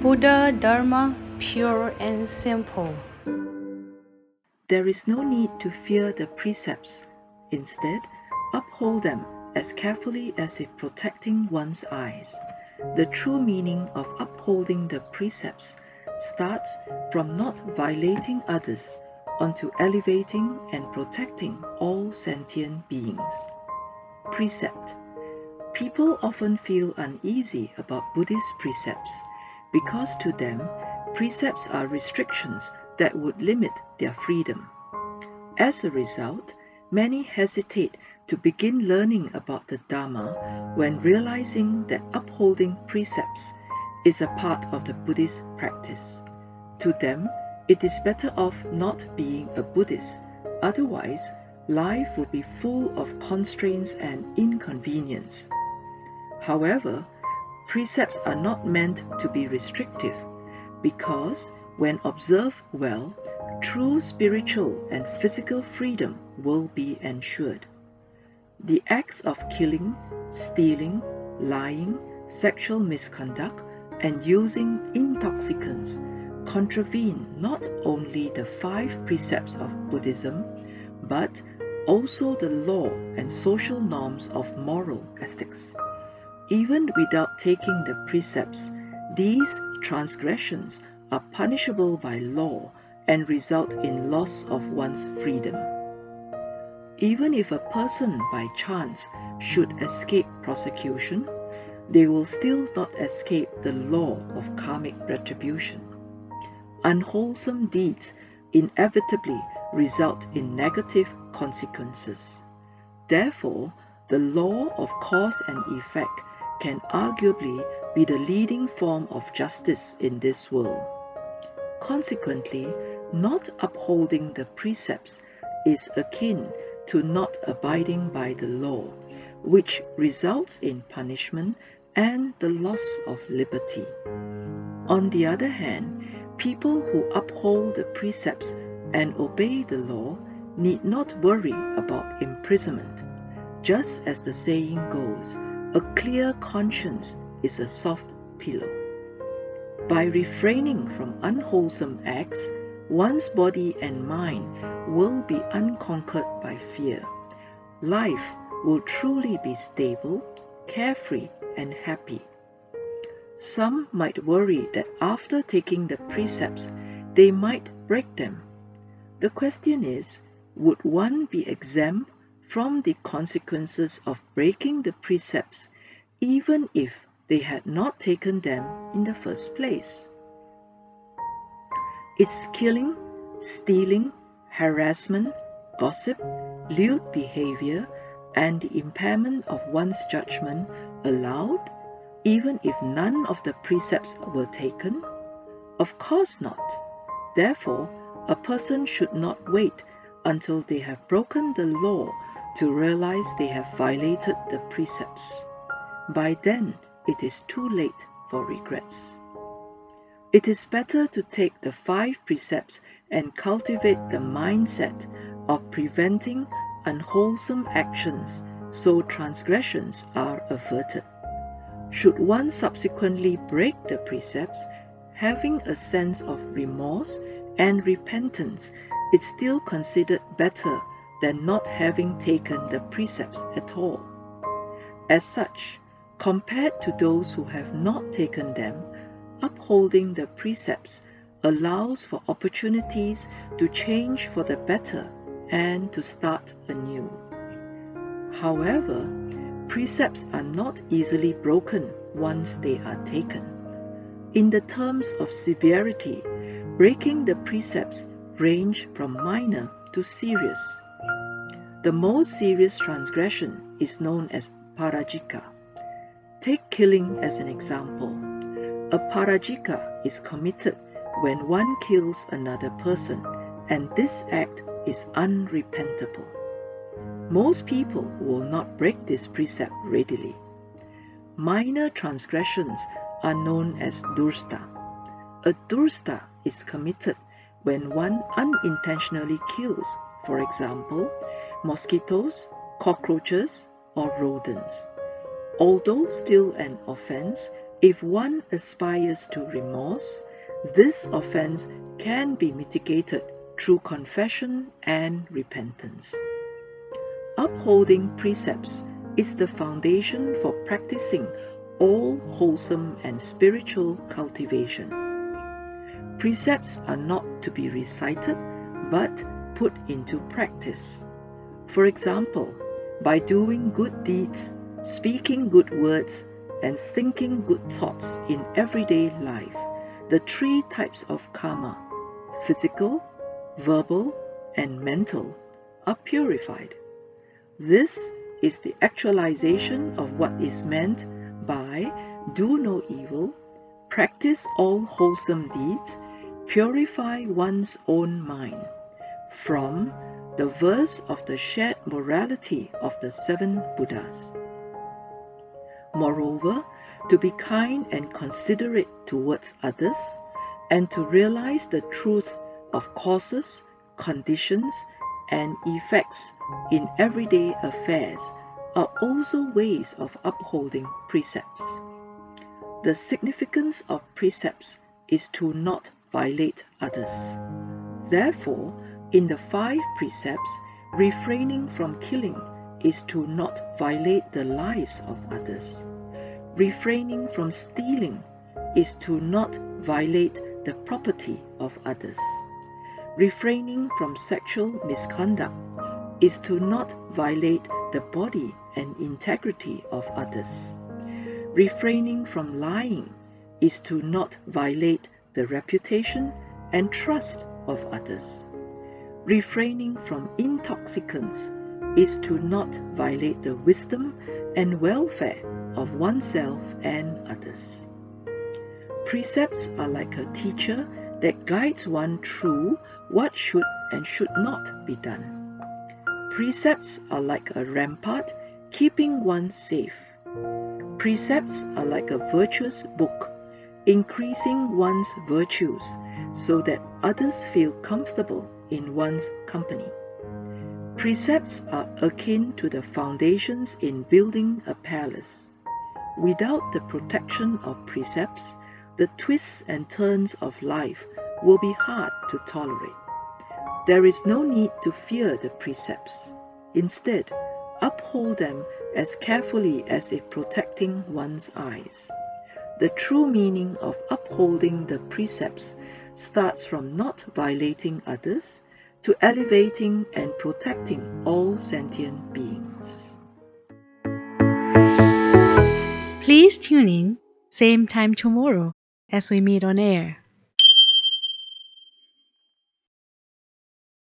Buddha Dharma pure and simple. There is no need to fear the precepts. Instead, uphold them as carefully as if protecting one's eyes. The true meaning of upholding the precepts starts from not violating others onto elevating and protecting all sentient beings. Precept People often feel uneasy about Buddhist precepts because to them, precepts are restrictions that would limit their freedom. As a result, many hesitate to begin learning about the Dharma when realizing that upholding precepts is a part of the Buddhist practice. To them, it is better off not being a Buddhist, otherwise, life would be full of constraints and inconvenience. However, precepts are not meant to be restrictive because, when observed well, true spiritual and physical freedom will be ensured. The acts of killing, stealing, lying, sexual misconduct, and using intoxicants contravene not only the five precepts of Buddhism, but also the law and social norms of moral ethics. Even without taking the precepts, these transgressions are punishable by law and result in loss of one's freedom. Even if a person by chance should escape prosecution, they will still not escape the law of karmic retribution. Unwholesome deeds inevitably result in negative consequences. Therefore, the law of cause and effect can arguably be the leading form of justice in this world. Consequently, not upholding the precepts is akin to not abiding by the law, which results in punishment and the loss of liberty. On the other hand, people who uphold the precepts and obey the law need not worry about imprisonment. Just as the saying goes, a clear conscience is a soft pillow. By refraining from unwholesome acts, one's body and mind will be unconquered by fear. Life will truly be stable, carefree, and happy. Some might worry that after taking the precepts, they might break them. The question is would one be exempt from the consequences of breaking the precepts even if they had not taken them in the first place? Is killing, stealing, harassment, gossip, lewd behavior, and the impairment of one's judgment allowed, even if none of the precepts were taken? Of course not. Therefore, a person should not wait until they have broken the law to realize they have violated the precepts. By then, it is too late for regrets. It is better to take the five precepts and cultivate the mindset of preventing unwholesome actions so transgressions are averted. Should one subsequently break the precepts, having a sense of remorse and repentance is still considered better than not having taken the precepts at all. As such, compared to those who have not taken them, upholding the precepts allows for opportunities to change for the better and to start anew. However, precepts are not easily broken once they are taken. In the terms of severity, breaking the precepts range from minor to serious. The most serious transgression is known as parajika. Take killing as an example. A parajika is committed when one kills another person, and this act is unrepentable. Most people will not break this precept readily. Minor transgressions are known as duskrta. A duskrta is committed when one unintentionally kills, for example, mosquitoes, cockroaches, or rodents. Although still an offense, If one aspires to remorse, this offense can be mitigated through confession and repentance. Upholding precepts is the foundation for practicing all wholesome and spiritual cultivation. Precepts are not to be recited but put into practice. For example, by doing good deeds, speaking good words, and thinking good thoughts in everyday life, the three types of karma physical, verbal, and mental are purified. This is the actualization of what is meant by do no evil, practice all wholesome deeds, purify one's own mind from the verse of the shared morality of the seven Buddhas. Moreover, to be kind and considerate towards others, and to realize the truth of causes, conditions, and effects in everyday affairs are also ways of upholding precepts. The significance of precepts is to not violate others. Therefore, in the five precepts, refraining from killing is to not violate the lives of others. Refraining from stealing is to not violate the property of others. Refraining from sexual misconduct is to not violate the body and integrity of others. Refraining from lying is to not violate the reputation and trust of others. Refraining from intoxicants is to not violate the wisdom and welfare of oneself and others. Precepts are like a teacher that guides one through what should and should not be done. Precepts are like a rampart keeping one safe. Precepts are like a virtuous book, increasing one's virtues so that others feel comfortable in one's company. Precepts are akin to the foundations in building a palace. Without the protection of precepts, the twists and turns of life will be hard to tolerate. There is no need to fear the precepts. Instead, uphold them as carefully as if protecting one's eyes. The true meaning of upholding the precepts starts from not violating others to elevating and protecting all sentient beings. Please tune in, same time tomorrow as we meet on air.